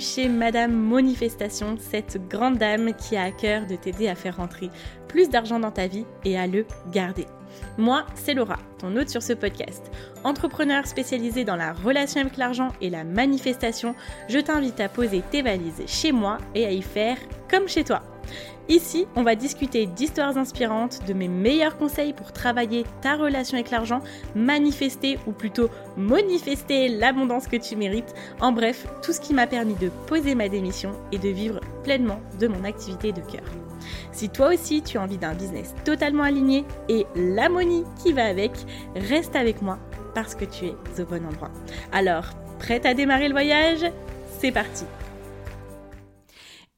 chez Madame Manifestation, cette grande dame qui a à cœur de t'aider à faire rentrer plus d'argent dans ta vie et à le garder. Moi, c'est Laura, ton hôte sur ce podcast. Entrepreneur spécialisé dans la relation avec l'argent et la manifestation, je t'invite à poser tes valises chez moi et à y faire comme chez toi. Ici, on va discuter d'histoires inspirantes, de mes meilleurs conseils pour travailler ta relation avec l'argent, manifester ou plutôt manifester l'abondance que tu mérites, en bref, tout ce qui m'a permis de poser ma démission et de vivre pleinement de mon activité de cœur. Si toi aussi tu as envie d'un business totalement aligné et l'harmonie qui va avec, reste avec moi parce que tu es au bon endroit. Alors, prête à démarrer le voyage? C'est parti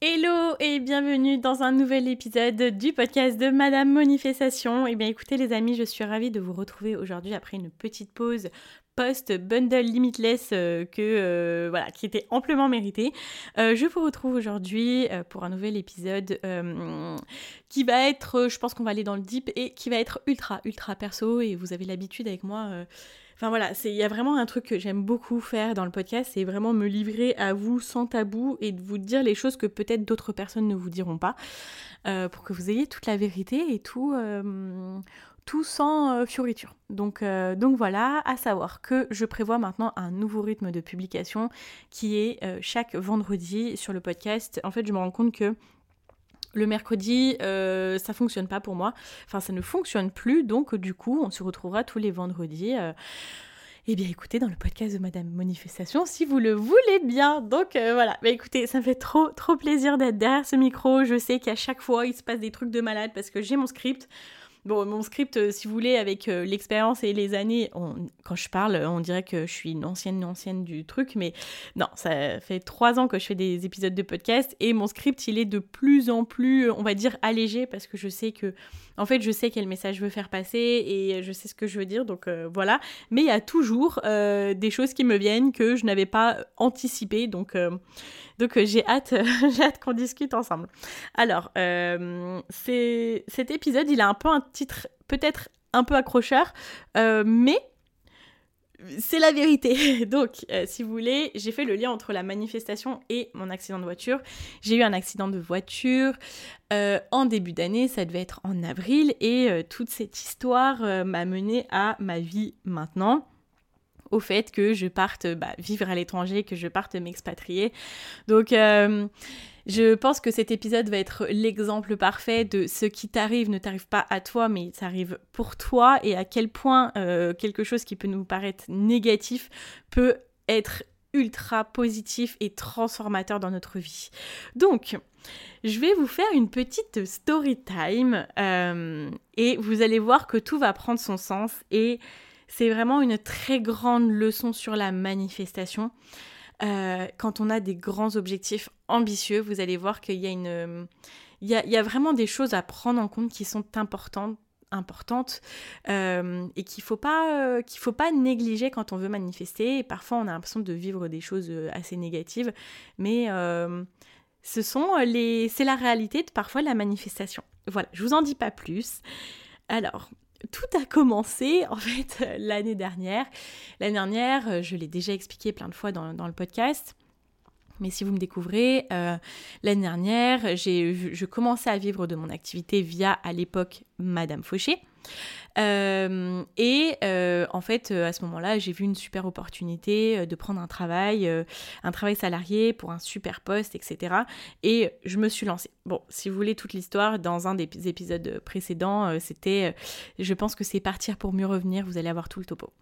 Hello et bienvenue dans un nouvel épisode du podcast de Madame Manifestation. Eh bien écoutez les amis, je suis ravie de vous retrouver aujourd'hui après une petite pause post bundle limitless euh, que euh, voilà qui était amplement mérité. Euh, je vous retrouve aujourd'hui pour un nouvel épisode qui va être, je pense qu'on va aller dans le deep et qui va être ultra ultra perso et vous avez l'habitude avec moi Enfin voilà, il y a vraiment un truc que j'aime beaucoup faire dans le podcast, c'est vraiment me livrer à vous sans tabou et de vous dire les choses que peut-être d'autres personnes ne vous diront pas, euh, pour que vous ayez toute la vérité et tout, euh, sans euh, fioriture. Donc, donc voilà, à savoir que je prévois maintenant un nouveau rythme de publication qui est chaque vendredi sur le podcast. En fait, je me rends compte que le mercredi, euh, ça fonctionne pas pour moi. Enfin, ça ne fonctionne plus. Donc, du coup, on se retrouvera tous les vendredis. Euh, eh bien, écoutez, dans le podcast de Madame Manifestation, si vous le voulez bien. Donc, euh, voilà. Mais écoutez, ça me fait trop, trop plaisir d'être derrière ce micro. Je sais qu'à chaque fois, il se passe des trucs de malade parce que j'ai mon script. Bon, mon script, euh, si vous voulez, avec euh, l'expérience et les années, quand je parle, on dirait que je suis une ancienne, ancienne du truc, mais non, ça fait trois ans que je fais des épisodes de podcast et mon script, il est de plus en plus, on va dire, allégé parce que je sais que en fait, je sais quel message je veux faire passer et je sais ce que je veux dire, donc euh, voilà. Mais il y a toujours des choses qui me viennent que je n'avais pas anticipées, donc, donc j'ai hâte, j'ai hâte qu'on discute ensemble. Alors, cet épisode, il a un peu un titre peut-être un peu accrocheur, mais c'est la vérité. Donc, euh, si vous voulez, j'ai fait le lien entre la manifestation et mon accident de voiture. J'ai eu un accident de voiture euh, en début d'année, ça devait être en avril, et euh, toute cette histoire m'a mené à ma vie maintenant au fait que je parte bah, vivre à l'étranger, que je parte m'expatrier. Donc je pense que cet épisode va être l'exemple parfait de ce qui t'arrive ne t'arrive pas à toi, mais ça arrive pour toi et à quel point euh, quelque chose qui peut nous paraître négatif peut être ultra positif et transformateur dans notre vie. Donc, je vais vous faire une petite story time euh, et vous allez voir que tout va prendre son sens et c'est vraiment une très grande leçon sur la manifestation. Euh, quand on a des grands objectifs ambitieux, vous allez voir qu'il y a une... A, vraiment des choses à prendre en compte qui sont importantes euh, et qu'il faut pas euh, faut pas négliger quand on veut manifester. Parfois on a l'impression de vivre des choses assez négatives. Mais ce sont les c'est la réalité de parfois la manifestation. Voilà je vous en dis pas plus. Alors tout a commencé en fait l'année dernière. L'année dernière, euh, je l'ai déjà expliqué plein de fois dans, le podcast. Mais si vous me découvrez, euh, l'année dernière, j'ai, je commençais à vivre de mon activité via à l'époque Madame Fauché. Euh, et euh, en fait, euh, à ce moment-là, j'ai vu une super opportunité de prendre un travail, un travail salarié pour un super poste, etc. Et je me suis lancée. Bon, si vous voulez toute l'histoire, dans un des épisodes précédents, c'était, je pense que c'est partir pour mieux revenir, vous allez avoir tout le topo.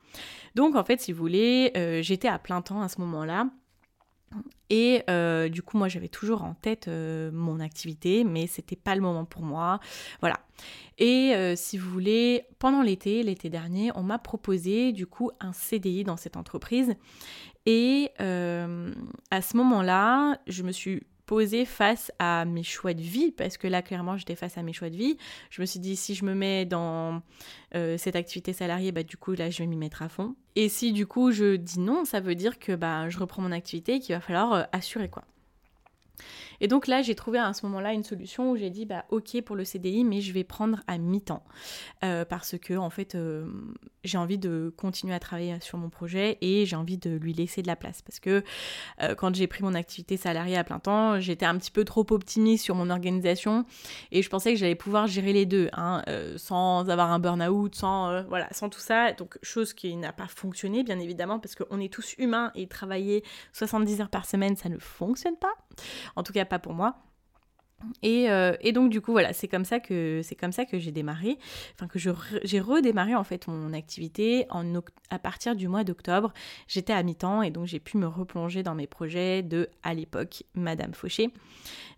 Donc en fait, si vous voulez, j'étais à plein temps à ce moment-là. Et euh, du coup, moi, j'avais toujours en tête euh, mon activité, mais c'était pas le moment pour moi. Voilà. Et euh, si vous voulez, pendant l'été, l'été dernier, on m'a proposé du coup un CDI dans cette entreprise. Et à ce moment-là, je me suis posée face à mes choix de vie, parce que là, clairement, j'étais face à mes choix de vie. Je me suis dit, si je me mets dans euh, cette activité salariée, bah, du coup, là, je vais m'y mettre à fond. Et si, du coup, je dis non, ça veut dire que bah, je reprends mon activité et qu'il va falloir euh, assurer quoi. Et donc là, j'ai trouvé à ce moment-là une solution où j'ai dit bah ok pour le CDI, mais je vais prendre à mi-temps euh, parce que en fait euh, j'ai envie de continuer à travailler sur mon projet et j'ai envie de lui laisser de la place parce que euh, quand j'ai pris mon activité salariée à plein temps, j'étais un petit peu trop optimiste sur mon organisation et je pensais que j'allais pouvoir gérer les deux hein, sans avoir un burn-out, sans voilà, sans tout ça. Donc chose qui n'a pas fonctionné bien évidemment parce qu'on est tous humains et travailler 70 heures par semaine ça ne fonctionne pas. En tout cas, pas pour moi. Euh, et, donc du coup voilà c'est comme ça que c'est comme ça que j'ai démarré. Enfin que j'ai redémarré en fait mon activité en, à partir du mois d'octobre. J'étais à mi-temps et donc j'ai pu me replonger dans mes projets de à l'époque Madame Fauché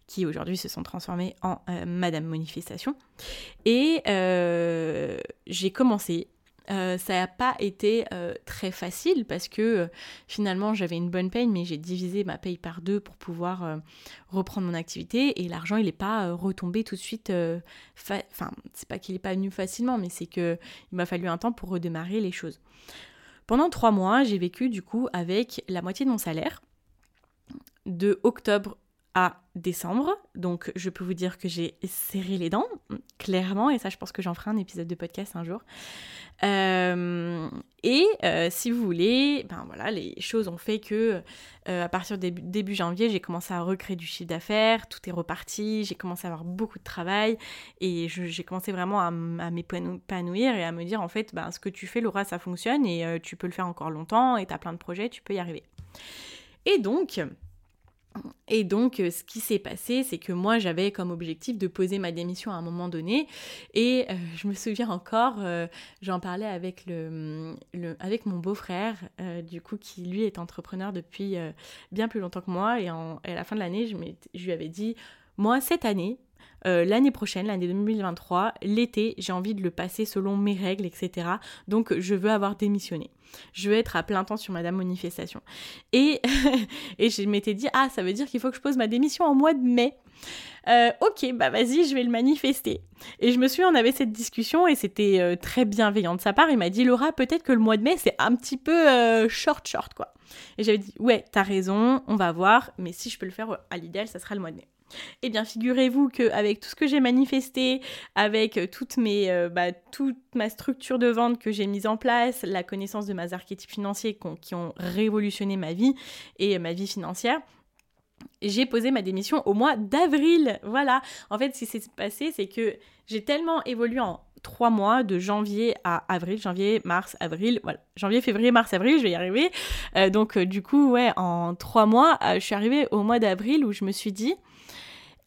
qui aujourd'hui se sont transformés en euh, Madame Manifestation. Et euh, j'ai commencé euh, ça n'a pas été euh, très facile parce que euh, finalement j'avais une bonne paye, mais j'ai divisé ma paye par deux pour pouvoir reprendre mon activité et l'argent il n'est pas retombé tout de suite. Enfin, c'est pas qu'il n'est pas venu facilement, mais c'est qu'il m'a fallu un temps pour redémarrer les choses. Pendant trois mois, j'ai vécu du coup avec la moitié de mon salaire de octobre à décembre. Donc je peux vous dire que j'ai serré les dents, clairement, et ça je pense que j'en ferai un épisode de podcast un jour. Euh, et euh, si vous voulez, ben voilà, les choses ont fait que euh, à partir de début, janvier, j'ai commencé à recréer du chiffre d'affaires, tout est reparti, j'ai commencé à avoir beaucoup de travail et j'ai commencé vraiment à, m'épanouir et à me dire en fait, ben, ce que tu fais Laura, ça fonctionne et tu peux le faire encore longtemps et tu as plein de projets, tu peux y arriver. Et donc, et donc, euh, ce qui s'est passé, c'est que moi, j'avais comme objectif de poser ma démission à un moment donné. Et euh, je me souviens encore, euh, j'en parlais avec, le, avec mon beau-frère, du coup, qui lui est entrepreneur depuis bien plus longtemps que moi. Et, à la fin de l'année, je, je lui avais dit, moi, cette année, euh, l'année prochaine, l'année 2023, l'été, j'ai envie de le passer selon mes règles, etc. Donc je veux avoir démissionné. Je veux être à plein temps sur Madame Manifestation. Et, et je m'étais dit, ah, ça veut dire qu'il faut que je pose ma démission en mois de mai. Euh, ok, bah vas-y, je vais le manifester. Et je me suis, on avait cette discussion et c'était euh, très bienveillant de sa part. Il m'a dit, Laura, peut-être que le mois de mai, c'est un petit peu short, short, quoi. Et j'avais dit, ouais, t'as raison, on va voir, mais si je peux le faire à l'idéal, ça sera le mois de mai. Eh bien, figurez-vous qu'avec tout ce que j'ai manifesté, avec euh, euh, bah, toute ma structure de vente que j'ai mise en place, la connaissance de mes archétypes financiers qui ont, révolutionné ma vie et ma vie financière, j'ai posé ma démission au mois d'avril. Voilà. En fait, ce qui s'est passé, c'est que j'ai tellement évolué en trois mois, de janvier à avril, janvier, mars, avril, voilà, janvier, février, mars, avril, je vais y arriver. Euh, donc, du coup, ouais, en trois mois, je suis arrivée au mois d'avril où je me suis dit,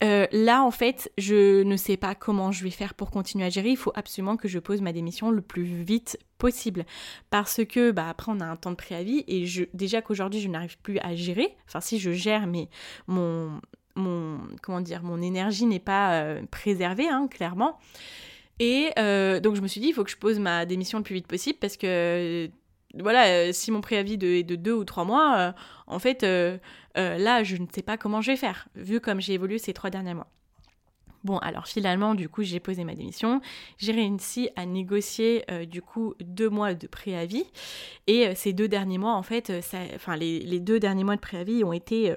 euh, là, en fait, je ne sais pas comment je vais faire pour continuer à gérer. Il faut absolument que je pose ma démission le plus vite possible. Parce que, bah, après, on a un temps de préavis et je, déjà qu'aujourd'hui, je n'arrive plus à gérer. Enfin, si je gère, mais mon, mon comment dire, mon énergie n'est pas euh, préservée, hein, clairement. Et euh, donc, je me suis dit, il faut que je pose ma démission le plus vite possible parce que voilà, si mon préavis est de deux ou trois mois, en fait, euh, là, je ne sais pas comment je vais faire, vu comme j'ai évolué ces trois derniers mois. Bon, alors finalement, du coup, j'ai posé ma démission. J'ai réussi à négocier, du coup, deux mois de préavis. Et ces deux derniers mois, en fait, enfin, les, deux derniers mois de préavis ont été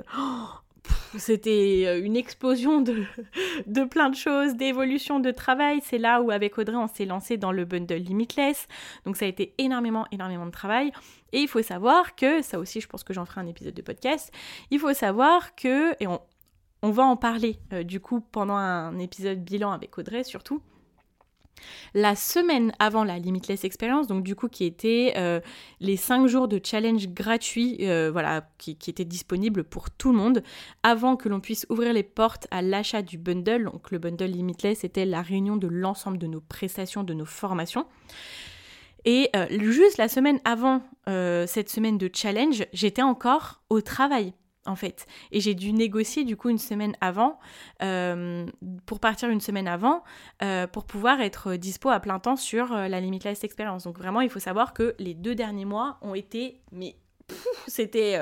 c'était euh, une explosion de, de plein de choses, d'évolution de travail. C'est là où avec Audrey, on s'est lancé dans le bundle Limitless. Donc ça a été énormément, énormément de travail. Et il faut savoir que, ça aussi je pense que j'en ferai un épisode de podcast, il faut savoir que, et on, va en parler euh, du coup pendant un épisode bilan avec Audrey surtout, la semaine avant la Limitless Experience, donc du coup qui était euh, les 5 jours de challenge gratuit, euh, voilà, qui, qui étaient disponibles pour tout le monde, avant que l'on puisse ouvrir les portes à l'achat du bundle. Donc le bundle Limitless était la réunion de l'ensemble de nos prestations, de nos formations. Et euh, juste la semaine avant cette semaine de challenge, j'étais encore au travail en fait. Et j'ai dû négocier du coup une semaine avant, euh, pour partir une semaine avant, euh, pour pouvoir être dispo à plein temps sur euh, la Limitless Experience. Donc vraiment, il faut savoir que les deux derniers mois ont été, mais c'était,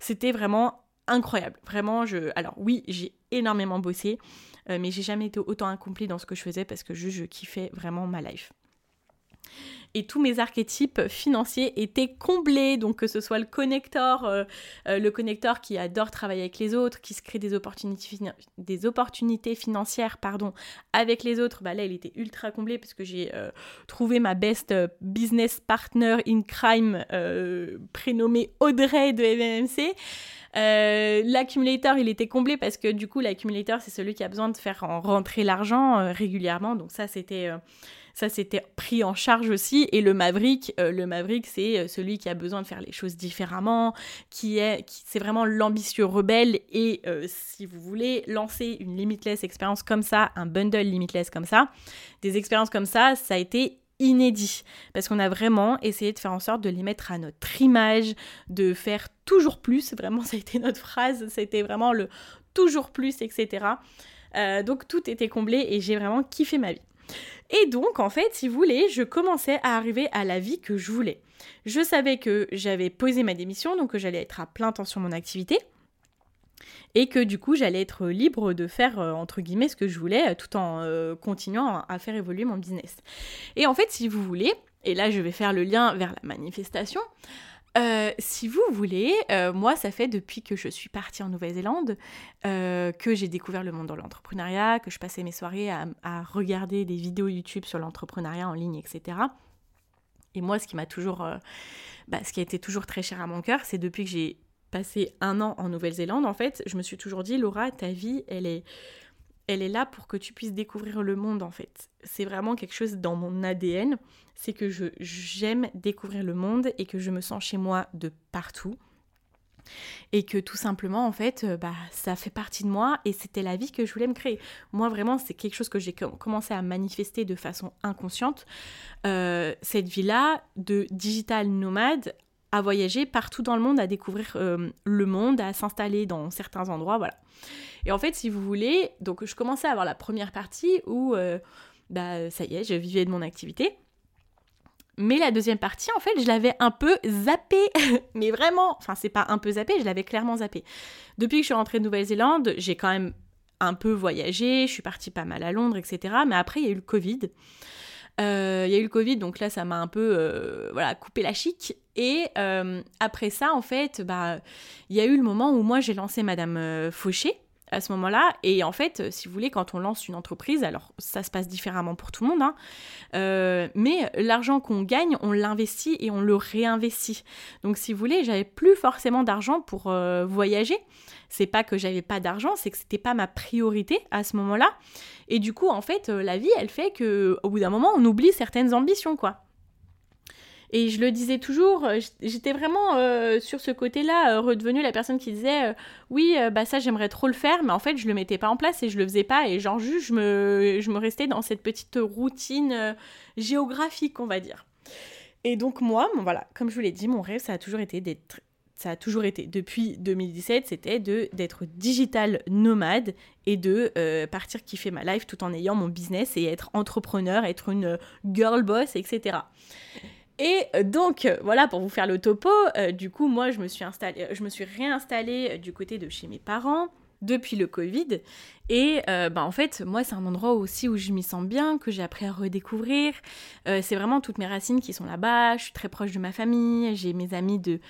c'était vraiment incroyable. Vraiment, je, alors oui, j'ai énormément bossé, mais j'ai jamais été autant accomplie dans ce que je faisais parce que je kiffais vraiment ma life. Et tous mes archétypes financiers étaient comblés. Donc que ce soit le connecteur, euh, euh, le connecteur qui adore travailler avec les autres, qui se crée des opportunités, financières pardon, avec les autres, bah là il était ultra comblé parce que j'ai euh, trouvé ma best business partner in crime prénommée Audrey de MMC. l'accumulator, il était comblé parce que du coup, l'accumulator, c'est celui qui a besoin de faire rentrer l'argent régulièrement. Donc ça, c'était ça, c'était pris en charge aussi. Et le Maverick, euh, le Maverick, c'est euh, celui qui a besoin de faire les choses différemment, qui est, c'est vraiment l'ambitieux rebelle. Et euh, si vous voulez lancer une limitless expérience comme ça, un bundle limitless comme ça, des expériences comme ça, ça a été inédit parce qu'on a vraiment essayé de faire en sorte de les mettre à notre image, de faire toujours plus. Vraiment, ça a été notre phrase, c'était vraiment le toujours plus, etc. donc tout était comblé et j'ai vraiment kiffé ma vie. Et donc, en fait, si vous voulez, je commençais à arriver à la vie que je voulais. Je savais que j'avais posé ma démission, donc que j'allais être à plein temps sur mon activité. Et que du coup, j'allais être libre de faire, euh, entre guillemets, ce que je voulais, euh, tout en euh, continuant à faire évoluer mon business. Et en fait, si vous voulez, et là, je vais faire le lien vers la manifestation, euh, si vous voulez, euh, moi, ça fait depuis que je suis partie en Nouvelle-Zélande euh, que j'ai découvert le monde de l'entrepreneuriat, que je passais mes soirées à, regarder des vidéos YouTube sur l'entrepreneuriat en ligne, etc. Et moi, ce qui m'a toujours, bah, ce qui a été toujours très cher à mon cœur, c'est depuis que j'ai passé un an en Nouvelle-Zélande, en fait, je me suis toujours dit, Laura, ta vie, elle est elle est là pour que tu puisses découvrir le monde en fait. C'est vraiment quelque chose dans mon ADN, c'est que je j'aime découvrir le monde et que je me sens chez moi de partout. Et que tout simplement, en fait, euh, bah, ça fait partie de moi et c'était la vie que je voulais me créer. Moi, vraiment, c'est quelque chose que j'ai commencé à manifester de façon inconsciente. Euh, cette vie-là de digital nomade à voyager partout dans le monde, à découvrir euh, le monde, à s'installer dans certains endroits, voilà. Et en fait, si vous voulez, donc je commençais à avoir la première partie où, euh, bah, ça y est, je vivais de mon activité. Mais la deuxième partie, en fait, je l'avais un peu zappé. Mais vraiment, enfin, c'est pas un peu zappé, je l'avais clairement zappé. Depuis que je suis rentrée de Nouvelle-Zélande, j'ai quand même un peu voyagé, je suis partie pas mal à Londres, etc. Mais après, il y a eu le Covid. Euh, il y a eu le Covid, donc là, ça m'a un peu euh, voilà, coupé la chic. Et après ça, en fait, bah, il y a eu le moment où moi, j'ai lancé Madame Fauché à ce moment-là. Et en fait, euh, si vous voulez, quand on lance une entreprise, alors ça se passe différemment pour tout le monde, hein, euh, mais l'argent qu'on gagne, on l'investit et on le réinvestit. Donc si vous voulez, j'avais plus forcément d'argent pour euh, voyager. C'est pas que j'avais pas d'argent, c'est que c'était pas ma priorité à ce moment-là. Et du coup, en fait, la vie, elle fait que au bout d'un moment, on oublie certaines ambitions, quoi. Et je le disais toujours, euh, j'étais vraiment euh, sur ce côté-là, euh, redevenue la personne qui disait oui, bah ça j'aimerais trop le faire, mais en fait je le mettais pas en place et je le faisais pas. Et genre juste, je me, je me restais dans cette petite routine géographique, on va dire. Et donc moi, bon, voilà, comme je vous l'ai dit, mon rêve, ça a toujours été d'être ça a toujours été, depuis 2017, c'était d'être digital nomade et de partir kiffer ma life tout en ayant mon business et être entrepreneur, être une girl boss, etc. Et euh, donc, euh, voilà, pour vous faire le topo, euh, du coup, moi, je me suis, installée, je me suis réinstallée du côté de chez mes parents depuis le Covid. Et bah, en fait, moi, c'est un endroit aussi où je m'y sens bien, que j'ai appris à redécouvrir. c'est vraiment toutes mes racines qui sont là-bas. Je suis très proche de ma famille. J'ai mes amis de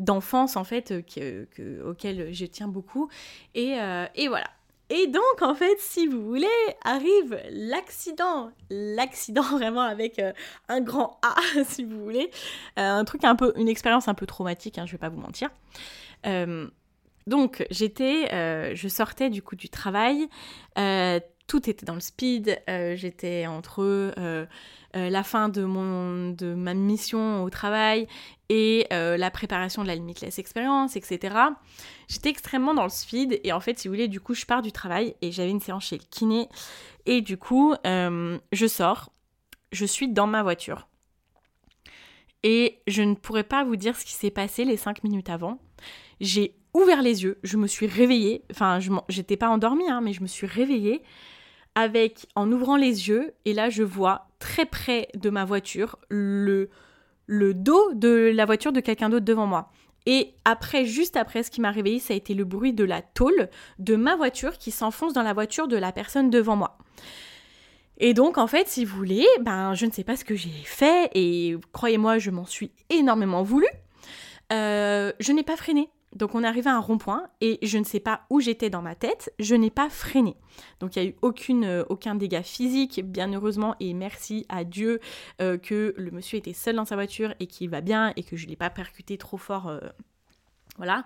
d'enfance, en fait, auxquels je tiens beaucoup. Et, et voilà. Et donc, en fait, si vous voulez, arrive l'accident. L'accident vraiment avec euh, un grand A, si vous voulez. Euh, un truc un peu, une expérience un peu traumatique, hein, je vais pas vous mentir. Euh, donc, j'étais, je sortais du coup du travail. tout était dans le speed. j'étais entre la fin de, mon, de ma mission au travail et euh, la préparation de la Limitless Experience, etc. J'étais extrêmement dans le speed et en fait, si vous voulez, du coup, je pars du travail et j'avais une séance chez le kiné et du coup, euh, je sors, je suis dans ma voiture et je ne pourrais pas vous dire ce qui s'est passé les cinq minutes avant. J'ai ouvert les yeux, je me suis réveillée, enfin, je j'étais pas endormie, hein, mais je me suis réveillée avec, en ouvrant les yeux, et là, je vois très près de ma voiture le le dos de la voiture de quelqu'un d'autre devant moi. Et après, juste après, ce qui m'a réveillée, ça a été le bruit de la tôle de ma voiture qui s'enfonce dans la voiture de la personne devant moi. Et donc, en fait, si vous voulez, ben, je ne sais pas ce que j'ai fait, et croyez-moi, je m'en suis énormément voulu. Euh, je n'ai pas freiné. Donc on est arrivé à un rond-point et je ne sais pas où j'étais dans ma tête, je n'ai pas freiné. Donc il n'y a eu euh, aucun dégât physique, bien heureusement, et merci à Dieu euh, que le monsieur était seul dans sa voiture et qu'il va bien et que je ne l'ai pas percuté trop fort. voilà.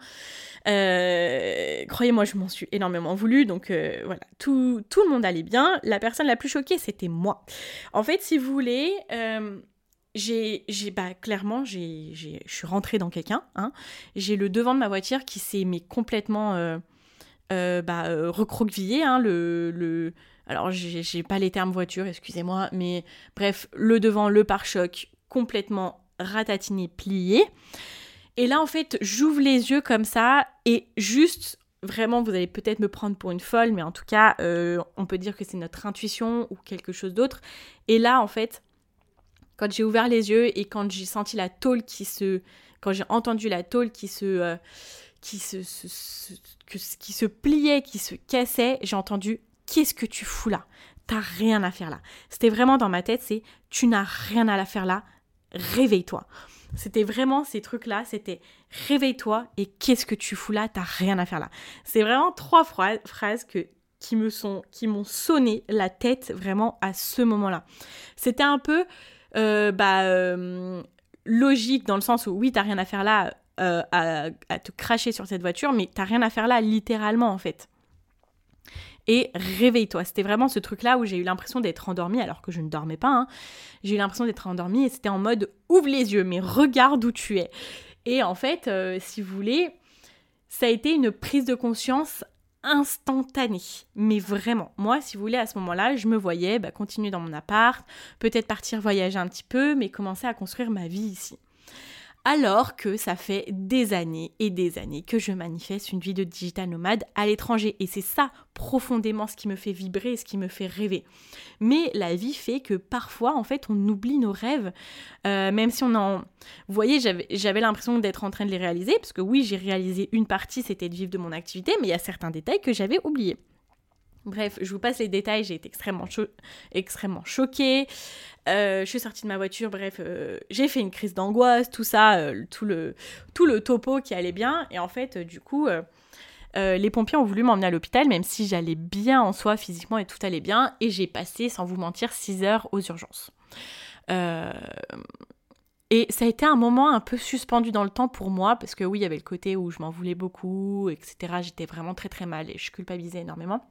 Croyez-moi, je m'en suis énormément voulu. Donc voilà, tout, le monde allait bien. La personne la plus choquée, c'était moi. En fait, si vous voulez j'ai bah, clairement, j'ai, je suis rentrée dans quelqu'un. Hein. J'ai le devant de ma voiture qui s'est mais complètement euh, euh, bah, euh, recroquevillé. Hein, le, le... Alors, j'ai, j'ai pas les termes voiture, excusez-moi, mais bref, le devant, le pare-choc complètement ratatiné, plié. Et là, en fait, j'ouvre les yeux comme ça et juste, vraiment, vous allez peut-être me prendre pour une folle, mais en tout cas, on peut dire que c'est notre intuition ou quelque chose d'autre. Et là, en fait, quand j'ai ouvert les yeux et quand j'ai senti la tôle qui se... Quand j'ai entendu la tôle qui se... Euh, qui se, qui se pliait, qui se cassait, j'ai entendu qu'est-ce que tu fous là? T'as rien à faire là. C'était vraiment dans ma tête, c'est tu n'as rien à la faire là, réveille-toi. C'était vraiment ces trucs-là, c'était réveille-toi et qu'est-ce que tu fous là, t'as rien à faire là. C'est vraiment trois phrases que, qui me sont, qui m'ont sonné la tête vraiment à ce moment-là. C'était un peu, bah, euh, logique dans le sens où oui, t'as rien à faire là euh, à, te cracher sur cette voiture, mais t'as rien à faire là littéralement en fait. Et réveille-toi. C'était vraiment ce truc-là où j'ai eu l'impression d'être endormie alors que je ne dormais pas. Hein. J'ai eu l'impression d'être endormie et c'était en mode ouvre les yeux, mais regarde où tu es. Et en fait, si vous voulez, ça a été une prise de conscience instantané. Mais vraiment, moi, si vous voulez, à ce moment-là, je me voyais bah, continuer dans mon appart, peut-être partir voyager un petit peu, mais commencer à construire ma vie ici alors que ça fait des années et des années que je manifeste une vie de digital nomade à l'étranger. Et c'est ça profondément ce qui me fait vibrer ce qui me fait rêver. Mais la vie fait que parfois, en fait, on oublie nos rêves, euh, même si on en... Vous voyez, j'avais l'impression d'être en train de les réaliser, parce que oui, j'ai réalisé une partie, c'était de vivre de mon activité, mais il y a certains détails que j'avais oubliés. Bref, je vous passe les détails, j'ai été extrêmement, extrêmement choquée. Euh, je suis sortie de ma voiture, bref, euh, j'ai fait une crise d'angoisse, tout ça, euh, tout, le, tout le topo qui allait bien. Et en fait, du coup, les pompiers ont voulu m'emmener à l'hôpital, même si j'allais bien en soi physiquement et tout allait bien. Et j'ai passé, sans vous mentir, 6 heures aux urgences. Et ça a été un moment un peu suspendu dans le temps pour moi, parce que oui, il y avait le côté où je m'en voulais beaucoup, etc. J'étais vraiment très très mal et je culpabilisais énormément.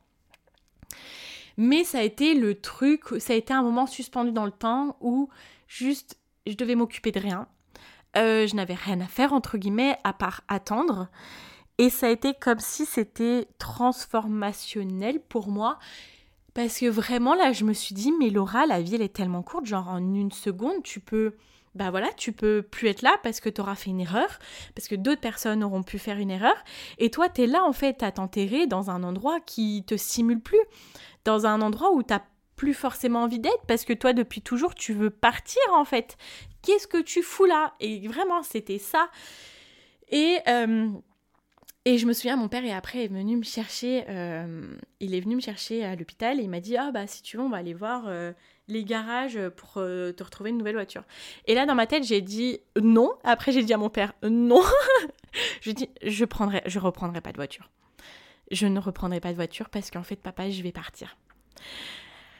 Mais ça a été le truc, ça a été un moment suspendu dans le temps où juste je devais m'occuper de rien. Euh, je n'avais rien à faire, entre guillemets, à part attendre. Et ça a été comme si c'était transformationnel pour moi. Parce que vraiment, là, je me suis dit, mais Laura, la vie, elle est tellement courte. Genre, en une seconde, tu peux bah voilà, tu peux plus être là parce que tu auras fait une erreur, parce que d'autres personnes auront pu faire une erreur, et toi, tu es là en fait à t'enterrer dans un endroit qui te simule plus, dans un endroit où t'as plus forcément envie d'être parce que toi depuis toujours tu veux partir en fait. Qu'est-ce que tu fous là? Et vraiment c'était ça. Et euh, et je me souviens, mon père est après venu me chercher. Euh, il est venu me chercher à l'hôpital et il m'a dit ah bah si tu veux on va aller voir euh, les garages pour euh, te retrouver une nouvelle voiture. Et là, dans ma tête, j'ai dit non. Après, j'ai dit à mon père non. je dis je prendrai, je reprendrai pas de voiture. Je ne reprendrai pas de voiture parce qu'en fait, papa, je vais partir.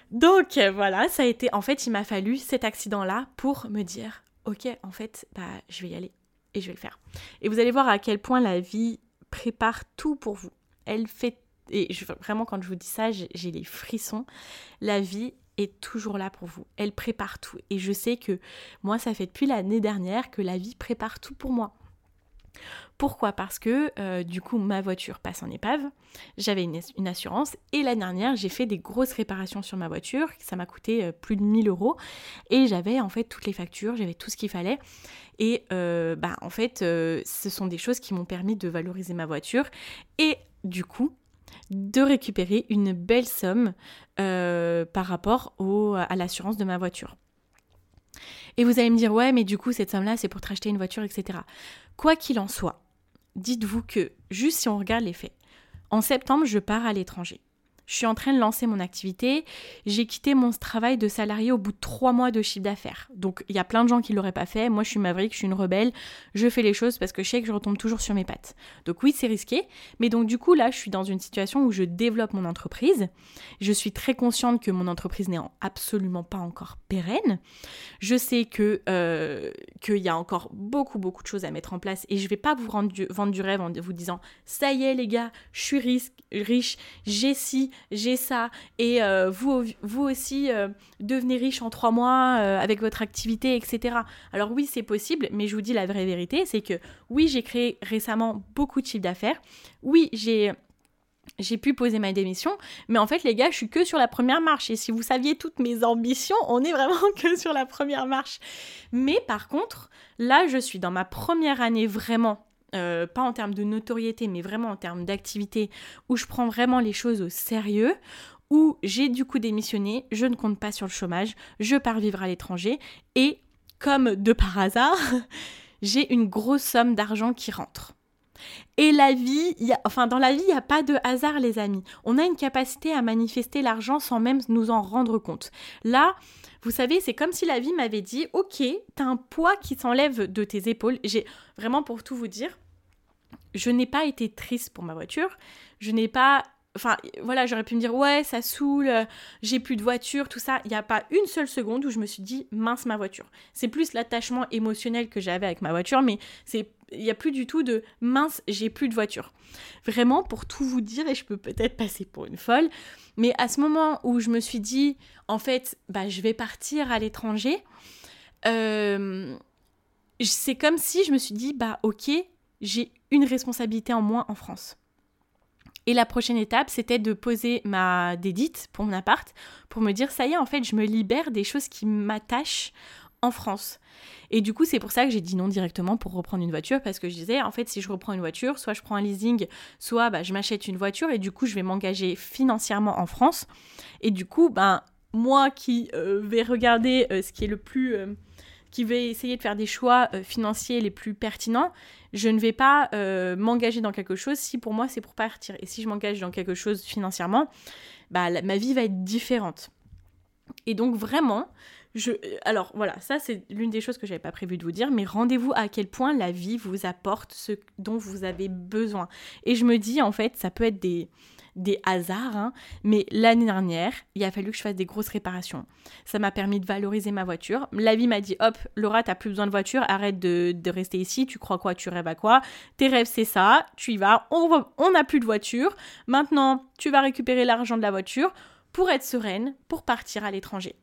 Donc voilà, ça a été. En fait, il m'a fallu cet accident-là pour me dire ok, en fait, bah, je vais y aller et je vais le faire. Et vous allez voir à quel point la vie prépare tout pour vous. Elle fait et vraiment quand je vous dis ça, j'ai les frissons. La vie est toujours là pour vous. Elle prépare tout. Et je sais que moi, ça fait depuis l'année dernière que la vie prépare tout pour moi. Pourquoi? Parce que euh, du coup ma voiture passe en épave, j'avais une, assurance et l'année dernière j'ai fait des grosses réparations sur ma voiture, ça m'a coûté euh, plus de 1000 euros et j'avais en fait toutes les factures, j'avais tout ce qu'il fallait et euh, bah en fait ce sont des choses qui m'ont permis de valoriser ma voiture et du coup de récupérer une belle somme par rapport à l'assurance de ma voiture. Et vous allez me dire, ouais, mais du coup, cette somme-là, c'est pour te racheter une voiture, etc. Quoi qu'il en soit, dites-vous que, juste si on regarde les faits, en septembre, je pars à l'étranger. Je suis en train de lancer mon activité. J'ai quitté mon travail de salarié au bout de trois mois de chiffre d'affaires. Donc il y a plein de gens qui l'auraient pas fait. Moi, je suis maverick, je suis une rebelle. Je fais les choses parce que je sais que je retombe toujours sur mes pattes. Donc oui, c'est risqué. Mais donc du coup, là, je suis dans une situation où je développe mon entreprise. Je suis très consciente que mon entreprise n'est absolument pas encore pérenne. Je sais que euh, qu'il y a encore beaucoup, beaucoup de choses à mettre en place. Et je vais pas vous vendre du rêve en vous disant ça y est les gars, je suis riche, j'ai ci, j'ai ça, et euh, vous, aussi euh, devenez riche en trois mois euh, avec votre activité, etc. Alors oui, c'est possible, mais je vous dis la vraie vérité, c'est que oui, j'ai créé récemment beaucoup de chiffres d'affaires, oui, j'ai j'ai pu poser ma démission, mais en fait les gars, je suis que sur la première marche. Et si vous saviez toutes mes ambitions, on est vraiment que sur la première marche. Mais par contre, là, je suis dans ma première année vraiment euh, pas en termes de notoriété, mais vraiment en termes d'activité, où je prends vraiment les choses au sérieux, où j'ai du coup démissionné, je ne compte pas sur le chômage, je pars vivre à l'étranger, et comme de par hasard, j'ai une grosse somme d'argent qui rentre. Et la vie, y a, enfin dans la vie, il n'y a pas de hasard les amis. On a une capacité à manifester l'argent sans même nous en rendre compte. Là, vous savez, c'est comme si la vie m'avait dit, ok, t'as un poids qui s'enlève de tes épaules. J'ai vraiment pour tout vous dire, je n'ai pas été triste pour ma voiture. Je n'ai pas Enfin, voilà, j'aurais pu me dire, ouais, ça saoule, j'ai plus de voiture, tout ça. Il n'y a pas une seule seconde où je me suis dit, mince, ma voiture. C'est plus l'attachement émotionnel que j'avais avec ma voiture, mais c'est il n'y a plus du tout de mince, j'ai plus de voiture. Vraiment, pour tout vous dire, et je peux peut-être passer pour une folle, mais à ce moment où je me suis dit, en fait, bah, je vais partir à l'étranger, euh, c'est comme si je me suis dit, bah ok, j'ai une responsabilité en moins en France. Et la prochaine étape, c'était de poser ma dédite pour mon appart, pour me dire, ça y est, en fait, je me libère des choses qui m'attachent en France. Et du coup, c'est pour ça que j'ai dit non directement pour reprendre une voiture, parce que je disais, en fait, si je reprends une voiture, soit je prends un leasing, soit bah, je m'achète une voiture, et du coup, je vais m'engager financièrement en France. Et du coup, ben, moi qui euh, vais regarder euh, ce qui est le plus... Euh, qui vais essayer de faire des choix financiers les plus pertinents, je ne vais pas euh, m'engager dans quelque chose si pour moi c'est pour partir. Et si je m'engage dans quelque chose financièrement, bah, ma vie va être différente. Et donc vraiment, je, alors voilà, ça c'est l'une des choses que j'avais pas prévu de vous dire, mais rendez-vous à quel point la vie vous apporte ce dont vous avez besoin. Et je me dis en fait, ça peut être des, des hasards, hein. mais l'année dernière, il a fallu que je fasse des grosses réparations. Ça m'a permis de valoriser ma voiture. La vie m'a dit hop, Laura, t'as plus besoin de voiture, arrête de, rester ici, tu crois quoi, tu rêves à quoi? Tes rêves, c'est ça, tu y vas, on n'a plus de voiture. Maintenant, tu vas récupérer l'argent de la voiture pour être sereine, pour partir à l'étranger.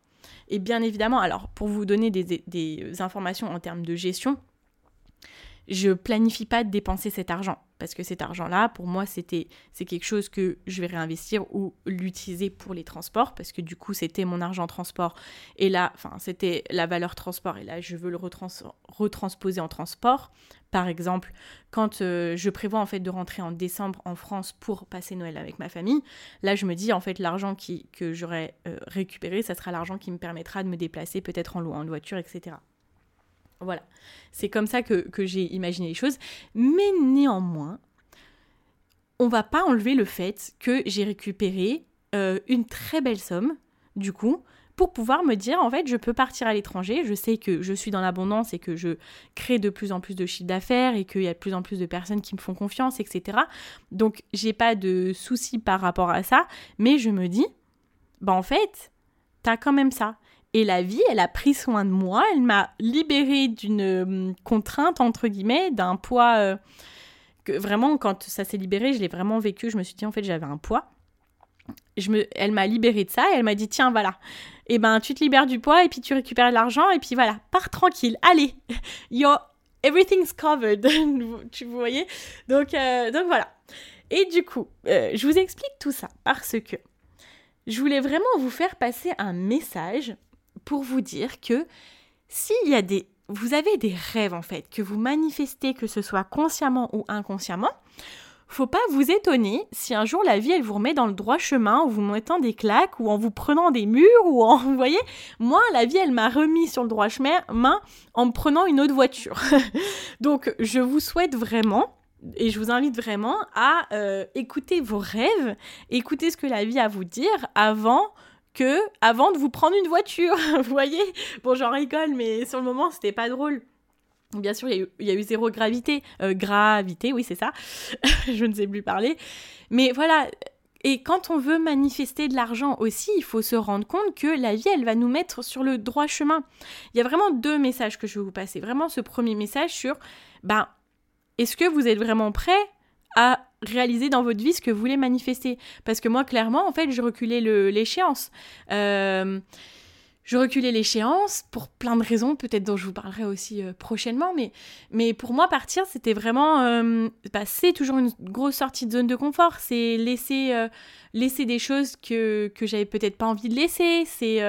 Et bien évidemment, alors pour vous donner des informations en termes de gestion, je planifie pas de dépenser cet argent parce que cet argent-là, pour moi, c'était c'est quelque chose que je vais réinvestir ou l'utiliser pour les transports parce que du coup, c'était mon argent transport et là, enfin, c'était la valeur transport et là, je veux le retransposer en transport. Par exemple, quand euh, je prévois en fait de rentrer en décembre en France pour passer Noël avec ma famille, là, je me dis en fait l'argent que j'aurai euh, récupéré, ça sera l'argent qui me permettra de me déplacer peut-être en en voiture, etc. Voilà, c'est comme ça que, j'ai imaginé les choses. Mais néanmoins, on va pas enlever le fait que j'ai récupéré euh, une très belle somme, du coup, pour pouvoir me dire, en fait, je peux partir à l'étranger, je sais que je suis dans l'abondance et que je crée de plus en plus de chiffre d'affaires et qu'il y a de plus en plus de personnes qui me font confiance, etc. Donc, j'ai pas de soucis par rapport à ça, mais je me dis, bah en fait, t'as quand même ça. Et la vie, elle a pris soin de moi, elle m'a libérée d'une euh, contrainte, entre guillemets, d'un poids euh, que vraiment, quand ça s'est libéré, je l'ai vraiment vécu, je me suis dit, en fait, j'avais un poids. Je me, elle m'a libérée de ça et elle m'a dit, tiens, voilà, et eh ben, tu te libères du poids et puis tu récupères de l'argent et puis voilà, pars tranquille, allez, yo, everything's covered, tu voyez donc, euh, donc voilà. Et du coup, je vous explique tout ça parce que je voulais vraiment vous faire passer un message pour vous dire que s'il y a des vous avez des rêves en fait que vous manifestez que ce soit consciemment ou inconsciemment, faut pas vous étonner si un jour la vie elle vous remet dans le droit chemin en vous mettant des claques ou en vous prenant des murs ou en vous voyez moi la vie elle m'a remis sur le droit chemin en me prenant une autre voiture. Donc je vous souhaite vraiment et je vous invite vraiment à euh, écouter vos rêves, écouter ce que la vie a à vous dire avant que avant de vous prendre une voiture. vous voyez? Bon, j'en rigole, mais sur le moment, c'était pas drôle. Bien sûr, il y, a eu, zéro gravité. Euh, gravité, oui, c'est ça. je ne sais plus parler. Mais voilà. Et quand on veut manifester de l'argent aussi, il faut se rendre compte que la vie, elle va nous mettre sur le droit chemin. Il y a vraiment deux messages que je vais vous passer. Vraiment ce premier message sur, ben, est-ce que vous êtes vraiment prêt à réaliser dans votre vie ce que vous voulez manifester Parce que moi, clairement, en fait, je reculais l'échéance. Euh, je reculais l'échéance pour plein de raisons, peut-être dont je vous parlerai aussi euh, prochainement, mais, mais pour moi, partir, c'était vraiment... Euh, bah, c'est toujours une grosse sortie de zone de confort, c'est laisser, euh, laisser des choses que, que j'avais peut-être pas envie de laisser, c'est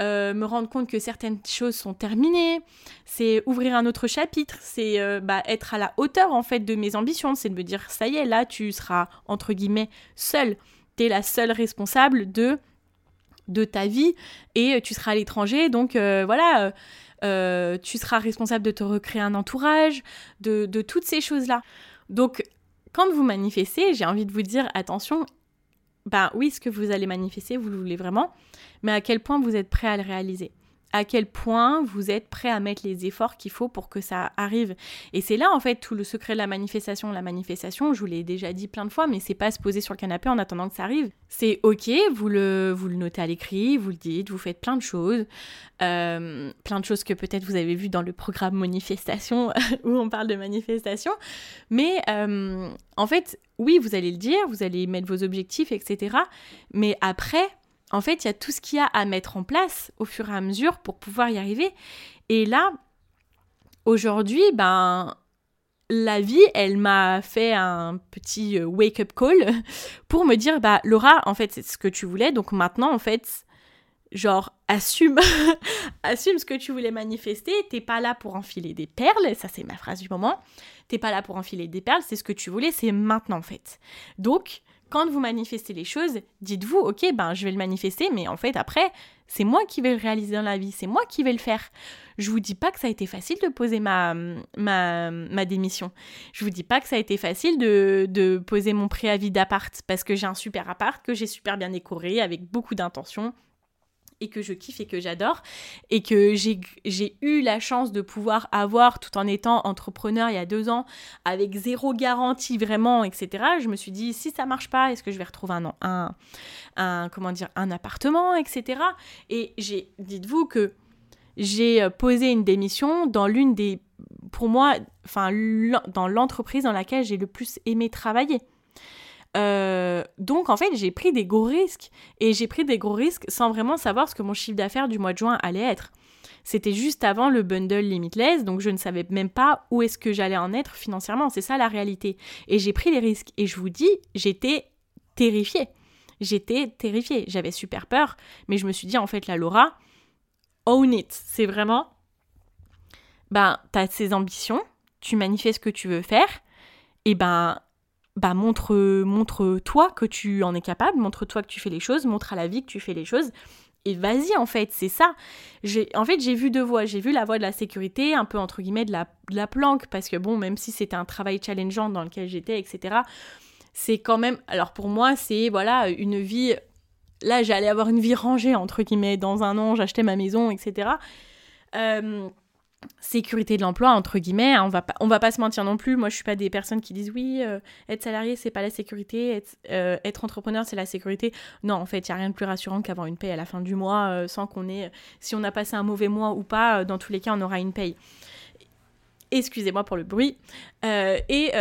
me rendre compte que certaines choses sont terminées, c'est ouvrir un autre chapitre, c'est bah, être à la hauteur, en fait, de mes ambitions, c'est de me dire, ça y est, là, tu seras, entre guillemets, seule, t'es la seule responsable de de ta vie et tu seras à l'étranger. Donc euh, voilà, euh, euh, tu seras responsable de te recréer un entourage, de, de toutes ces choses-là. Donc quand vous manifestez, j'ai envie de vous dire attention, ben oui, ce que vous allez manifester, vous le voulez vraiment, mais à quel point vous êtes prêt à le réaliser? À quel point vous êtes prêt à mettre les efforts qu'il faut pour que ça arrive. Et c'est là en fait tout le secret de la manifestation. La manifestation, je vous l'ai déjà dit plein de fois, mais c'est pas se poser sur le canapé en attendant que ça arrive. C'est ok, vous le, vous notez à l'écrit, vous le dites, vous faites plein de choses, euh, plein de choses que peut-être vous avez vues dans le programme manifestation où on parle de manifestation. Mais euh, en fait, oui, vous allez le dire, vous allez mettre vos objectifs, etc. Mais après, en fait, il y a tout ce qu'il y a à mettre en place au fur et à mesure pour pouvoir y arriver. Et là, aujourd'hui, ben, la vie, elle m'a fait un petit euh, wake-up call pour me dire, bah, Laura, en fait, c'est ce que tu voulais, donc maintenant, en fait, genre, assume, assume ce que tu voulais manifester, t'es pas là pour enfiler des perles, ça c'est ma phrase du moment, t'es pas là pour enfiler des perles, c'est ce que tu voulais, c'est maintenant, en fait. Donc, quand vous manifestez les choses, dites-vous, ok, ben je vais le manifester, mais en fait après, c'est moi qui vais le réaliser dans la vie, c'est moi qui vais le faire. Je vous dis pas que ça a été facile de poser ma, ma, ma démission. Je vous dis pas que ça a été facile de, de poser mon préavis d'appart, parce que j'ai un super appart, que j'ai super bien décoré, avec beaucoup d'intention, et que je kiffe et que j'adore. Et que j'ai eu la chance de pouvoir avoir tout en étant entrepreneur il y a deux ans avec zéro garantie vraiment etc je me suis dit si ça marche pas est-ce que je vais retrouver un, comment dire un appartement etc et j'ai dites-vous que j'ai euh, posé une démission dans l'une des pour moi enfin dans l'entreprise dans laquelle j'ai le plus aimé travailler euh, donc en fait, j'ai pris des gros risques. Et j'ai pris des gros risques sans vraiment savoir ce que mon chiffre d'affaires du mois de juin allait être. C'était juste avant le bundle Limitless, donc je ne savais même pas où est-ce que j'allais en être financièrement. C'est ça la réalité. Et j'ai pris les risques. Et je vous dis, j'étais terrifiée. J'étais terrifiée. J'avais super peur. Mais je me suis dit, en fait, la Laura, own it. C'est vraiment, ben, t'as ces ambitions, tu manifestes ce que tu veux faire, et ben, bah montre montre toi que tu en es capable, montre toi que tu fais les choses, montre à la vie que tu fais les choses et vas-y en fait, c'est ça. En fait, j'ai vu deux voies, j'ai vu la voie de la sécurité, un peu entre guillemets de la, de la planque parce que bon, même si c'était un travail challengeant dans lequel j'étais, etc. C'est quand même, alors pour moi, c'est voilà une vie. Là, j'allais avoir une vie rangée entre guillemets dans un an, j'achetais ma maison, etc. sécurité de l'emploi entre guillemets hein, on va pas on va pas se mentir non plus moi je suis pas des personnes qui disent oui euh, être salarié c'est pas la sécurité être, euh, être entrepreneur c'est la sécurité non en fait il y a rien de plus rassurant qu'avoir une paye à la fin du mois euh, sans qu'on ait si on a passé un mauvais mois ou pas dans tous les cas on aura une paye excusez-moi pour le bruit et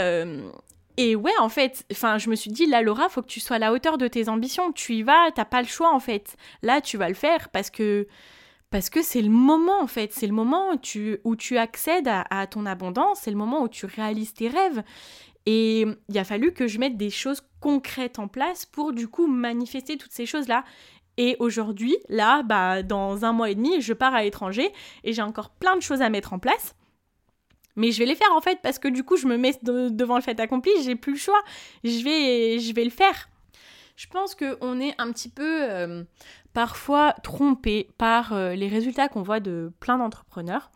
et ouais, en fait, enfin, je me suis dit, là, Laura, faut que tu sois à la hauteur de tes ambitions. Tu y vas, t'as pas le choix, en fait. Là, tu vas le faire parce que parce que c'est le moment en fait, c'est le moment où tu, accèdes à, ton abondance, c'est le moment où tu réalises tes rêves. Et il a fallu que je mette des choses concrètes en place pour du coup manifester toutes ces choses-là. Et aujourd'hui, là, bah, dans un mois et demi, je pars à l'étranger et j'ai encore plein de choses à mettre en place. Mais je vais les faire en fait parce que du coup, je me mets devant le fait accompli, j'ai plus le choix. Je vais, je le faire. Je pense qu'on est un petit peu euh, parfois trompé par euh, les résultats qu'on voit de plein d'entrepreneurs.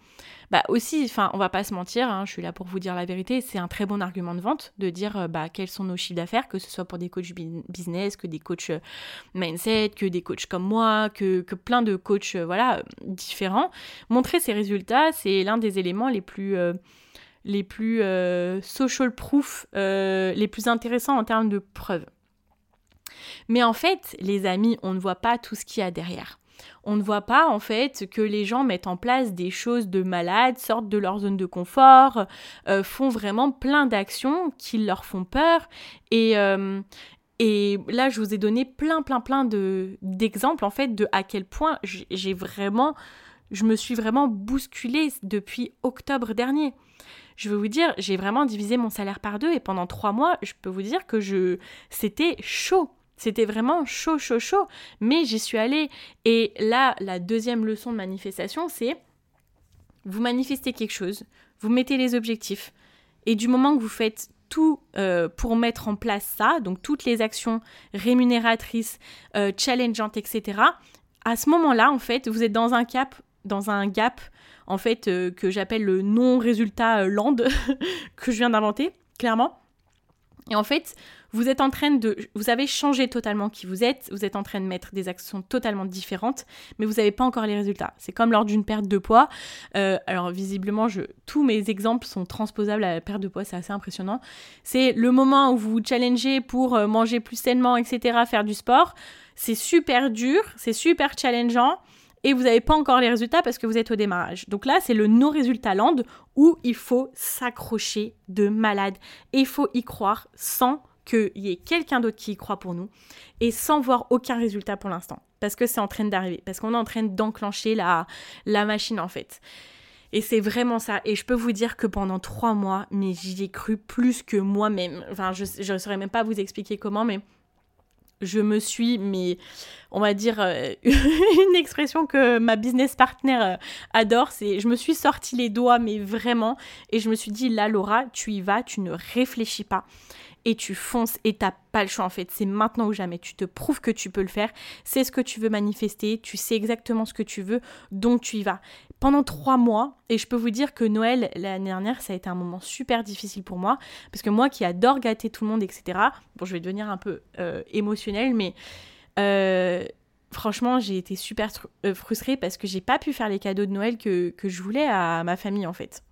bah aussi, enfin, on va pas se mentir, hein, je suis là pour vous dire la vérité, c'est un très bon argument de vente de dire euh, bah, quels sont nos chiffres d'affaires, que ce soit pour des coachs business, que des coachs euh, mindset, que des coachs comme moi, que, que plein de coachs voilà, différents. Montrer ces résultats, c'est l'un des éléments les plus les plus social proof, les plus intéressants en termes de preuves. Mais en fait, les amis, on ne voit pas tout ce qu'il y a derrière. On ne voit pas en fait que les gens mettent en place des choses de malades, sortent de leur zone de confort, euh, font vraiment plein d'actions qui leur font peur. Et, euh, et là, je vous ai donné plein, plein, plein d'exemples en fait de à quel point j'ai vraiment, je me suis vraiment bousculée depuis octobre dernier. Je veux vous dire, j'ai vraiment divisé mon salaire par deux et pendant trois mois, je peux vous dire que je, c'était chaud. C'était vraiment chaud, chaud, chaud. Mais j'y suis allée. Et là, la deuxième leçon de manifestation, c'est vous manifestez quelque chose, vous mettez les objectifs. Et du moment que vous faites tout euh, pour mettre en place ça, donc toutes les actions rémunératrices, euh, challengeantes, etc., à ce moment-là, en fait, vous êtes dans un cap, dans un gap, en fait, euh, que j'appelle le non-résultat land, que je viens d'inventer, clairement. Et en fait, vous êtes en train de... Vous avez changé totalement qui vous êtes, vous êtes en train de mettre des actions totalement différentes, mais vous n'avez pas encore les résultats. C'est comme lors d'une perte de poids. Euh, alors visiblement, tous mes exemples sont transposables à la perte de poids, c'est assez impressionnant. C'est le moment où vous vous challengez pour euh, manger plus sainement, etc., faire du sport. C'est super dur, c'est super challengeant et vous n'avez pas encore les résultats parce que vous êtes au démarrage. Donc là, c'est le no-résultat land où il faut s'accrocher de malade et il faut y croire sans qu'il y ait quelqu'un d'autre qui y croit pour nous et sans voir aucun résultat pour l'instant. Parce que c'est en train d'arriver, parce qu'on est en train d'enclencher la, la machine en fait. Et c'est vraiment ça. Et je peux vous dire que pendant trois mois, mais j'y ai cru plus que moi-même. Enfin, je ne saurais même pas vous expliquer comment, mais je me suis, mais on va dire euh, une expression que ma business partner euh, adore, c'est je me suis sorti les doigts, mais vraiment, et je me suis dit là, Laura, tu y vas, tu ne réfléchis pas et tu fonces et t'as pas le choix en fait. C'est maintenant ou jamais. Tu te prouves que tu peux le faire. C'est ce que tu veux manifester. Tu sais exactement ce que tu veux. Donc tu y vas. Pendant trois mois, et je peux vous dire que Noël l'année dernière, ça a été un moment super difficile pour moi. Parce que moi qui adore gâter tout le monde, etc. Bon, je vais devenir un peu euh, émotionnelle, mais. Euh, franchement, j'ai été super euh, frustrée parce que j'ai pas pu faire les cadeaux de Noël que, que je voulais à ma famille en fait.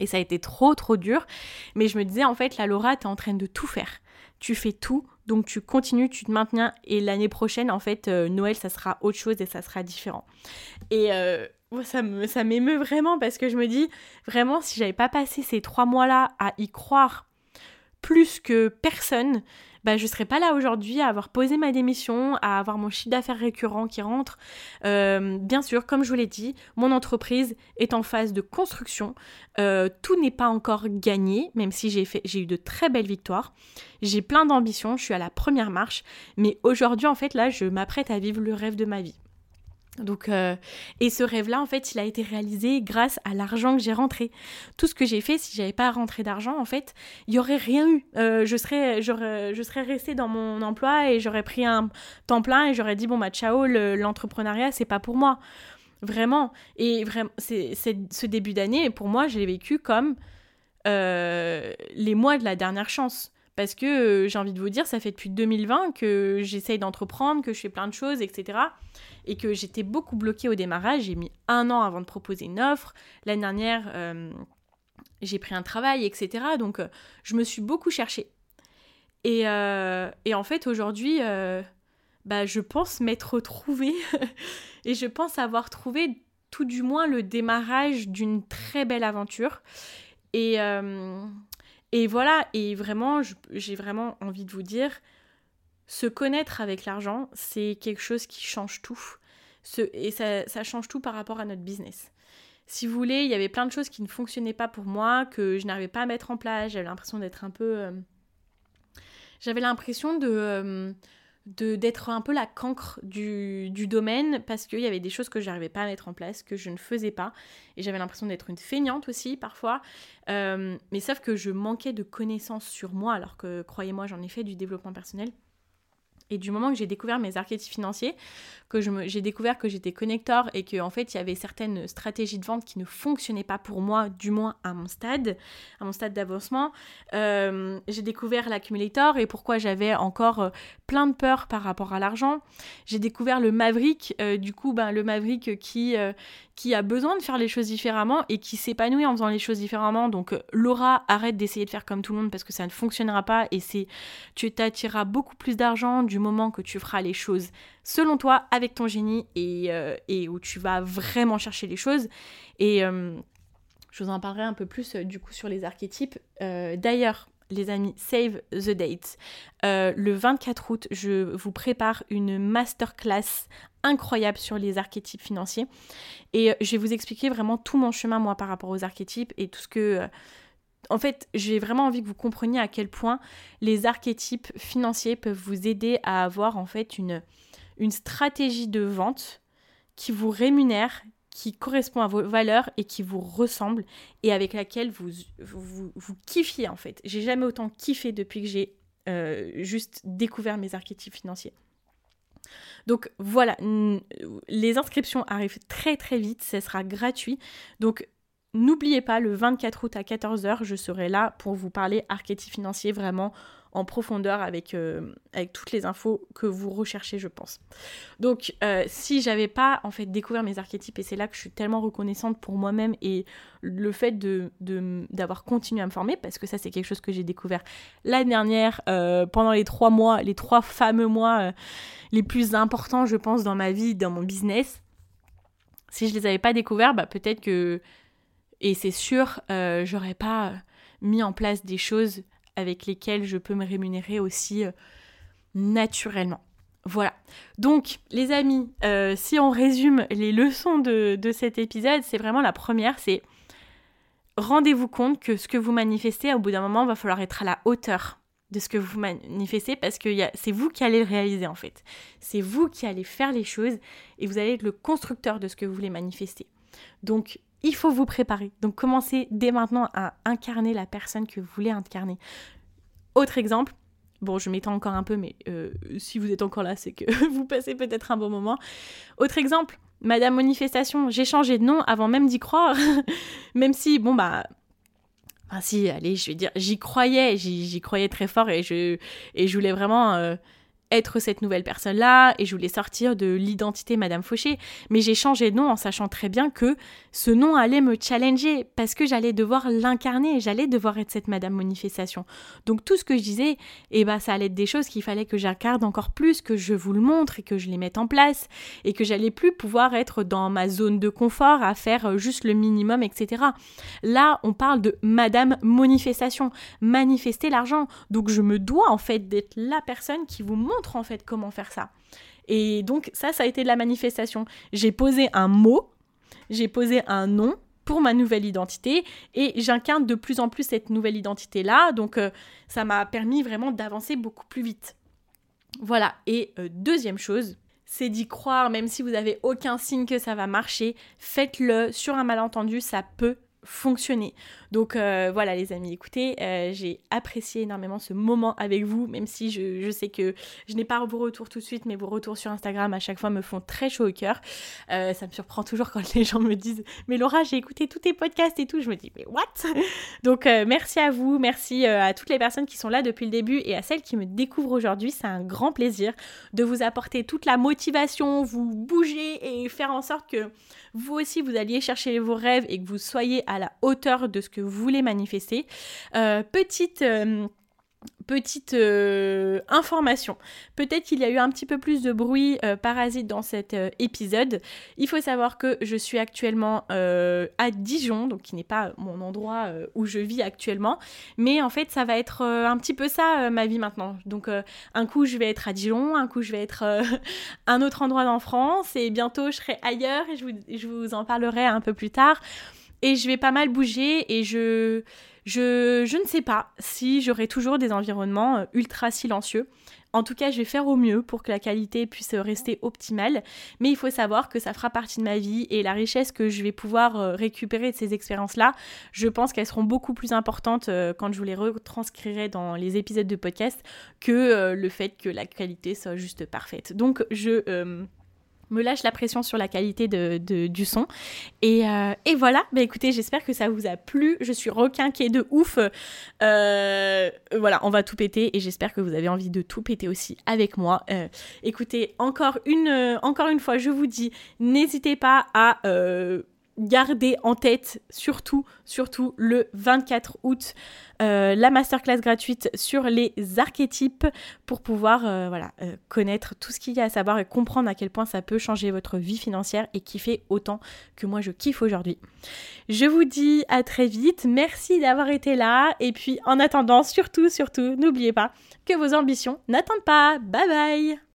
Et ça a été trop trop dur. Mais je me disais en fait, la Laura, t'es en train de tout faire. Tu fais tout, donc tu continues, tu te maintiens. Et l'année prochaine, en fait, euh, Noël, ça sera autre chose et ça sera différent. Et euh, ça, me, ça m'émeut vraiment parce que je me dis, vraiment, si j'avais pas passé ces trois mois-là à y croire plus que personne, bah, je ne serais pas là aujourd'hui à avoir posé ma démission, à avoir mon chiffre d'affaires récurrent qui rentre. Euh, bien sûr, comme je vous l'ai dit, mon entreprise est en phase de construction. Euh, tout n'est pas encore gagné, même si j'ai, eu de très belles victoires. J'ai plein d'ambitions, je suis à la première marche. Mais aujourd'hui, en fait, là, je m'apprête à vivre le rêve de ma vie. Donc, euh, et ce rêve-là, en fait, il a été réalisé grâce à l'argent que j'ai rentré. Tout ce que j'ai fait, si j'avais pas rentré d'argent, en fait, il y aurait rien eu. Euh, je serais, je serais restée dans mon emploi et j'aurais pris un temps plein et j'aurais dit bon bah ciao, l'entrepreneuriat c'est pas pour moi, vraiment. Et vraiment, c'est ce début d'année pour moi, je l'ai vécu comme euh, les mois de la dernière chance. Parce que j'ai envie de vous dire, ça fait depuis 2020 que j'essaye d'entreprendre, que je fais plein de choses, etc et que j'étais beaucoup bloquée au démarrage. J'ai mis un an avant de proposer une offre. L'année dernière, euh, j'ai pris un travail, etc. Donc, euh, je me suis beaucoup cherchée. Et, euh, et en fait, aujourd'hui, bah, je pense m'être retrouvée et je pense avoir trouvé tout du moins le démarrage d'une très belle aventure. Et, et voilà, et vraiment, j'ai vraiment envie de vous dire, se connaître avec l'argent, c'est quelque chose qui change tout. et ça, change tout par rapport à notre business. Si vous voulez, il y avait plein de choses qui ne fonctionnaient pas pour moi, que je n'arrivais pas à mettre en place. J'avais l'impression d'être un peu. Euh, j'avais l'impression euh, de. D'être un peu la cancre du, domaine parce qu'il y avait des choses que je n'arrivais pas à mettre en place, que je ne faisais pas. Et j'avais l'impression d'être une feignante aussi parfois. Euh, mais sauf que je manquais de connaissances sur moi alors que, croyez-moi, j'en ai fait du développement personnel. Et du moment que j'ai découvert mes archétypes financiers, que j'ai découvert que j'étais connecteur et qu'en en fait il y avait certaines stratégies de vente qui ne fonctionnaient pas pour moi, du moins à mon stade, à mon stade d'avancement, euh, j'ai découvert l'accumulator et pourquoi j'avais encore euh, plein de peur par rapport à l'argent. J'ai découvert le maverick, euh, du coup ben, le maverick qui, qui a besoin de faire les choses différemment et qui s'épanouit en faisant les choses différemment. Donc Laura, arrête d'essayer de faire comme tout le monde parce que ça ne fonctionnera pas et c'est tu t'attireras beaucoup plus d'argent du moment que tu feras les choses selon toi avec ton génie et, euh, où tu vas vraiment chercher les choses. Et euh, je vous en parlerai un peu plus euh, du coup sur les archétypes. D'ailleurs, les amis, save the date. le 24 août, je vous prépare une masterclass incroyable sur les archétypes financiers. Et je vais vous expliquer vraiment tout mon chemin, moi, par rapport aux archétypes et tout ce que en fait, j'ai vraiment envie que vous compreniez à quel point les archétypes financiers peuvent vous aider à avoir en fait une, une stratégie de vente qui vous rémunère, qui correspond à vos valeurs et qui vous ressemble et avec laquelle vous, vous, vous kiffiez en fait. J'ai jamais autant kiffé depuis que j'ai euh, juste découvert mes archétypes financiers. Donc voilà, les inscriptions arrivent très très vite, ce sera gratuit. Donc N'oubliez pas, le 24 août à 14h, je serai là pour vous parler archétype financier vraiment en profondeur avec, euh, avec toutes les infos que vous recherchez, je pense. Donc, euh, si j'avais pas en fait découvert mes archétypes, et c'est là que je suis tellement reconnaissante pour moi-même et le fait de, d'avoir continué à me former, parce que ça, c'est quelque chose que j'ai découvert l'année dernière, euh, pendant les trois mois, les trois fameux mois les plus importants, je pense, dans ma vie, dans mon business. Si je les avais pas découverts, bah, peut-être que et c'est sûr, j'aurais pas mis en place des choses avec lesquelles je peux me rémunérer aussi euh, naturellement. Voilà. Donc, les amis, euh, si on résume les leçons de, de cet épisode, c'est vraiment la première, c'est rendez-vous compte que ce que vous manifestez, au bout d'un moment, va falloir être à la hauteur de ce que vous manifestez parce que c'est vous qui allez le réaliser en fait. C'est vous qui allez faire les choses et vous allez être le constructeur de ce que vous voulez manifester. Donc il faut vous préparer. Donc commencez dès maintenant à incarner la personne que vous voulez incarner. Autre exemple, bon je m'étends encore un peu, mais euh, si vous êtes encore là, c'est que vous passez peut-être un bon moment. Autre exemple, Madame Manifestation, j'ai changé de nom avant même d'y croire, même si, bon bah... Enfin si, allez, je vais dire, j'y croyais, j'y croyais très fort et je, et je voulais vraiment... Euh, être cette nouvelle personne-là et je voulais sortir de l'identité Madame Fauché. Mais j'ai changé de nom en sachant très bien que ce nom allait me challenger parce que j'allais devoir l'incarner, j'allais devoir être cette Madame Manifestation. Donc tout ce que je disais, eh ben, ça allait être des choses qu'il fallait que j'incarne encore plus, que je vous le montre et que je les mette en place et que j'allais plus pouvoir être dans ma zone de confort à faire euh, juste le minimum, etc. Là, on parle de Madame Manifestation, manifester l'argent. Donc je me dois en fait d'être la personne qui vous montre en fait comment faire ça. Et donc ça, ça a été de la manifestation. J'ai posé un mot, j'ai posé un nom pour ma nouvelle identité et j'incarne de plus en plus cette nouvelle identité-là. Donc euh, ça m'a permis vraiment d'avancer beaucoup plus vite. Voilà. Et euh, deuxième chose, c'est d'y croire, même si vous n'avez aucun signe que ça va marcher, faites-le. Sur un malentendu, ça peut fonctionner. Donc euh, voilà les amis, écoutez, euh, j'ai apprécié énormément ce moment avec vous, même si je, sais que je n'ai pas vos retours tout de suite, mais vos retours sur Instagram à chaque fois me font très chaud au cœur. Euh, ça me surprend toujours quand les gens me disent Mais Laura, j'ai écouté tous tes podcasts et tout. Je me dis Mais what? Donc merci à vous, merci à toutes les personnes qui sont là depuis le début et à celles qui me découvrent aujourd'hui. C'est un grand plaisir de vous apporter toute la motivation, vous bouger et faire en sorte que vous aussi vous alliez chercher vos rêves et que vous soyez à la hauteur de ce que vous voulez manifester. Euh, petite euh, petite euh, information. Peut-être qu'il y a eu un petit peu plus de bruit parasite dans cet épisode. Il faut savoir que je suis actuellement à Dijon, donc qui n'est pas mon endroit où je vis actuellement. Mais en fait, ça va être un petit peu ça ma vie maintenant. Donc un coup, je vais être à Dijon, un coup, je vais être un autre endroit en France et bientôt, je serai ailleurs et je vous, je vous en parlerai un peu plus tard. Et je vais pas mal bouger et je, Je, je ne sais pas si j'aurai toujours des environnements ultra silencieux. En tout cas, je vais faire au mieux pour que la qualité puisse rester optimale, mais il faut savoir que ça fera partie de ma vie et la richesse que je vais pouvoir euh, récupérer de ces expériences-là, je pense qu'elles seront beaucoup plus importantes euh, quand je vous les retranscrirai dans les épisodes de podcast que euh, le fait que la qualité soit juste parfaite. Donc je me lâche la pression sur la qualité de, du son. Et, euh, voilà, bah écoutez, j'espère que ça vous a plu. Je suis requinquée de ouf. Euh, voilà, on va tout péter et j'espère que vous avez envie de tout péter aussi avec moi. Euh, écoutez, encore une, encore une fois, je vous dis, n'hésitez pas à gardez en tête surtout, surtout le 24 août, euh, la masterclass gratuite sur les archétypes pour pouvoir euh, euh, connaître tout ce qu'il y a à savoir et comprendre à quel point ça peut changer votre vie financière et kiffer autant que moi je kiffe aujourd'hui. Je vous dis à très vite, merci d'avoir été là et puis en attendant, surtout, surtout, n'oubliez pas que vos ambitions n'attendent pas. Bye bye